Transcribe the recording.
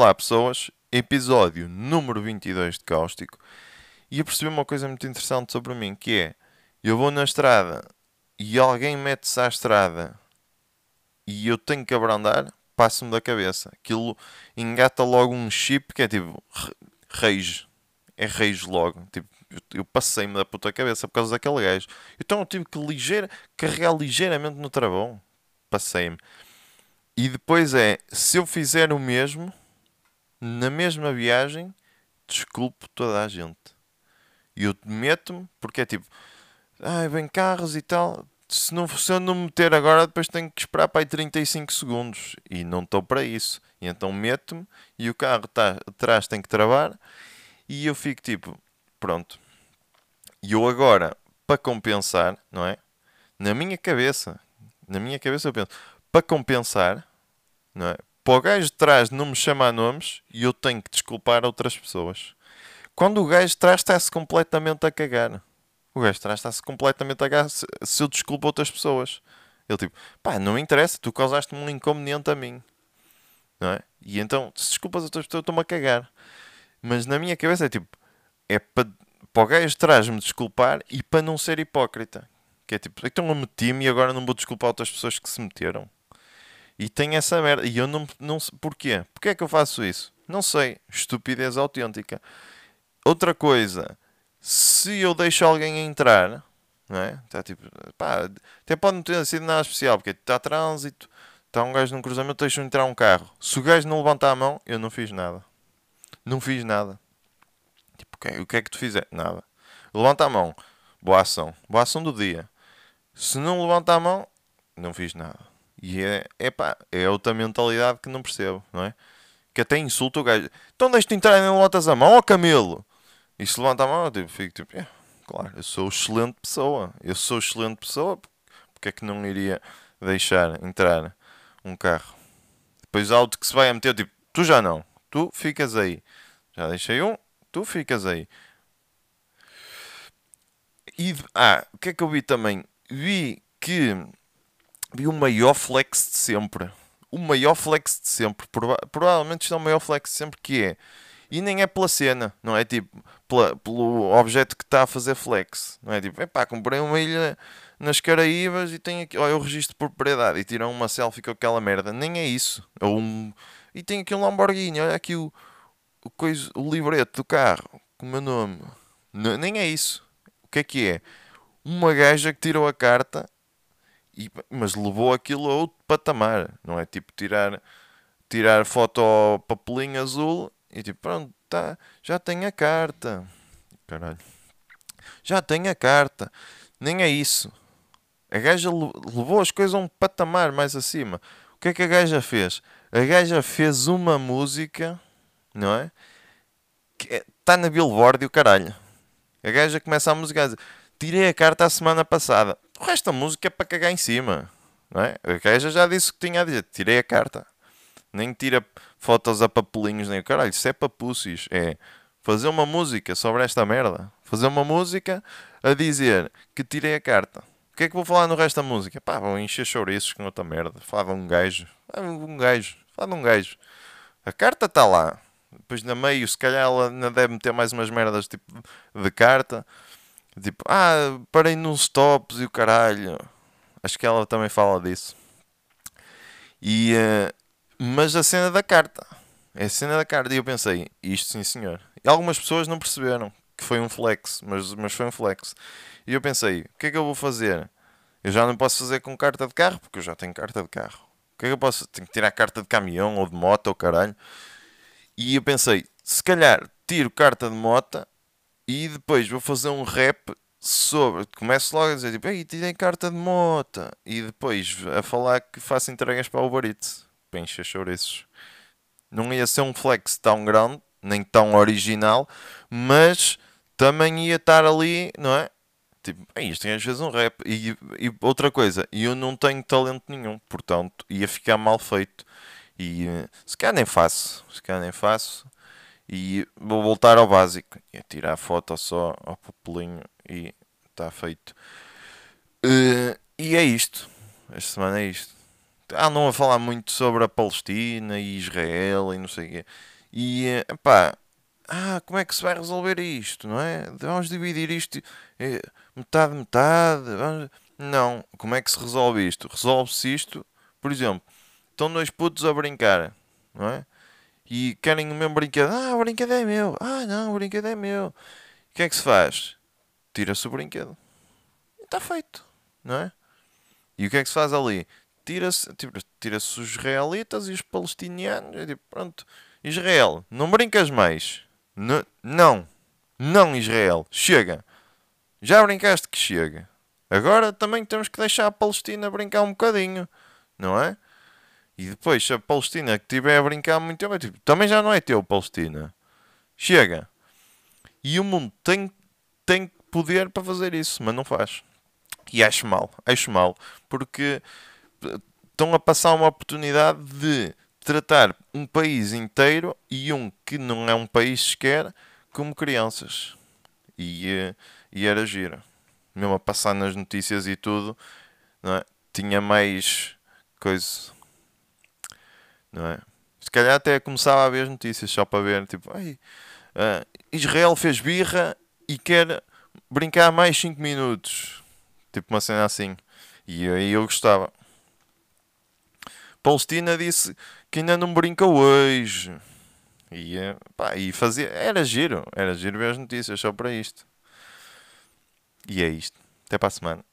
Olá pessoas, episódio número 22 de Cáustico e eu percebi uma coisa muito interessante sobre mim que é eu vou na estrada e alguém mete-se à estrada e eu tenho que abrandar, passo-me da cabeça. Aquilo engata logo um chip que é tipo rage. É rage logo. Tipo, eu passei-me da puta cabeça por causa daquele gajo. Então eu tive que ligeira, carregar ligeiramente no travão. Passei-me. E depois é, se eu fizer o mesmo, na mesma viagem, desculpo toda a gente. E eu meto-me, porque é tipo, ai, vem carros e tal. Se, não, se eu não meter agora, depois tenho que esperar para aí 35 segundos. E não estou para isso. E então meto-me e o carro tá, atrás tem que travar. E eu fico tipo, pronto. E eu agora, para compensar, não é? Na minha cabeça, na minha cabeça eu penso, para compensar, não é? Para o gajo de trás não me chamar nomes e eu tenho que desculpar outras pessoas. Quando o gajo de trás está-se completamente a cagar. O gajo de trás está-se completamente a cagar se, se eu desculpo outras pessoas. Ele tipo, pá, não me interessa, tu causaste-me um inconveniente a mim. Não é? E então, se desculpas outras pessoas, eu estou-me a cagar. Mas na minha cabeça é tipo, é para, para o gajo de trás me desculpar e para não ser hipócrita. Que é tipo, então eu meti-me e agora não vou desculpar outras pessoas que se meteram. E tem essa merda. E eu não, não Porquê? Porquê é que eu faço isso? Não sei. Estupidez autêntica. Outra coisa. Se eu deixo alguém entrar, não é? Está tipo. Pá, até pode não ter sido nada especial, porque está trânsito, está um gajo num cruzamento, deixa entrar um carro. Se o gajo não levantar a mão, eu não fiz nada. Não fiz nada. Tipo, o que é que tu fizeste? Nada. Levanta a mão. Boa ação. Boa ação do dia. Se não levanta a mão, não fiz nada. E é, epá, é outra mentalidade que não percebo, não é? Que até insulta o gajo. Então deixa-te entrar e não levantas a mão, ó Camilo! E se levanta a mão, eu tipo, fico tipo, é, claro, eu sou excelente pessoa. Eu sou excelente pessoa, porque é que não iria deixar entrar um carro? Depois há outro que se vai a meter, tipo, tu já não, tu ficas aí. Já deixei um, tu ficas aí. E, ah, o que é que eu vi também? Vi que vi o maior flex de sempre. O maior flex de sempre. Prova provavelmente é o maior flex de sempre que é. E nem é pela cena, não é tipo pela, pelo objeto que está a fazer flex. Não é tipo, epá, comprei uma ilha nas Caraíbas e tenho aqui, olha, o registro de propriedade e tiram uma selfie com aquela merda. Nem é isso. Ou um, e tem aqui um Lamborghini, olha aqui o, o, coisa, o livreto do carro com o meu nome. Nem é isso. O que é que é? Uma gaja que tirou a carta e, mas levou aquilo a outro patamar, não é? Tipo tirar, tirar foto ao papelinho azul e tipo, pronto, tá, já tem a carta. Caralho. Já tem a carta. Nem é isso. A gaja levou as coisas a um patamar mais acima. O que é que a gaja fez? A gaja fez uma música, não é? Que está é, na Billboard e o caralho. A gaja começa a música a dizer: Tirei a carta a semana passada. O resto da música é para cagar em cima. Não é? A gaja já disse o que tinha a dizer. Tirei a carta. Nem tira fotos a papelinhos, nem o caralho. Isso é papúcios. É fazer uma música sobre esta merda. Fazer uma música a dizer que tirei a carta. O que é que vou falar no resto da música? Pá, vou encher chouriços com outra merda. Falar de um gajo. Um gajo. Falar de um gajo. A carta está lá. Depois na meio, se calhar ela ainda deve meter mais umas merdas tipo de carta. Tipo, ah, parei nos stops e o caralho. Acho que ela também fala disso. E, uh, mas a cena da carta. É a cena da carta. E eu pensei, isto sim senhor. E algumas pessoas não perceberam que foi um flex, mas, mas foi um flex. E eu pensei, o que é que eu vou fazer? Eu já não posso fazer com carta de carro, porque eu já tenho carta de carro. O que é que eu posso? Tenho que tirar carta de caminhão ou de moto ou caralho. E eu pensei, se calhar tiro carta de moto e depois vou fazer um rap sobre. Começo logo a dizer tipo, ei, tirei carta de moto. E depois a falar que faço entregas para o. Para encher chouriços. Não ia ser um flex tão grande, nem tão original, mas também ia estar ali, não é? Tipo, isto às vezes um rap. E, e outra coisa, eu não tenho talento nenhum, portanto ia ficar mal feito. E se calhar nem faço, se calhar nem faço. E vou voltar ao básico. E tirar a foto só ao papelinho e está feito. Uh, e é isto. Esta semana é isto. andam a falar muito sobre a Palestina e Israel e não sei o quê. E, eh, pá, ah, como é que se vai resolver isto, não é? Vamos dividir isto eh, metade, metade. Vamos... Não, como é que se resolve isto? Resolve-se isto, por exemplo, estão dois putos a brincar, não é? E querem o mesmo brinquedo. Ah, o brinquedo é meu. Ah, não, o brinquedo é meu. O que é que se faz? Tira-se o brinquedo. Está feito, não é? E o que é que se faz ali? Tira-se tira os israelitas e os palestinianos. É tipo, pronto, Israel, não brincas mais. N não, não, Israel, chega. Já brincaste que chega. Agora também temos que deixar a Palestina brincar um bocadinho, não é? E depois, a Palestina que estiver a brincar muito tempo, é tipo, também já não é teu, Palestina. Chega. E o mundo tem, tem poder para fazer isso, mas não faz. E acho mal, acho mal, porque estão a passar uma oportunidade de tratar um país inteiro e um que não é um país sequer como crianças. E, eh, e era giro. Mesmo a passar nas notícias e tudo, é? tinha mais coisa. Não é? Se calhar até começava a ver as notícias só para ver, tipo, Ai, uh, Israel fez birra e quer brincar mais 5 minutos. Tipo uma cena assim. E aí eu gostava. Palestina disse que ainda não brincou hoje. E, eh, pá, e fazia. Era giro. Era giro ver as notícias só para isto. E é isto. Até para a semana.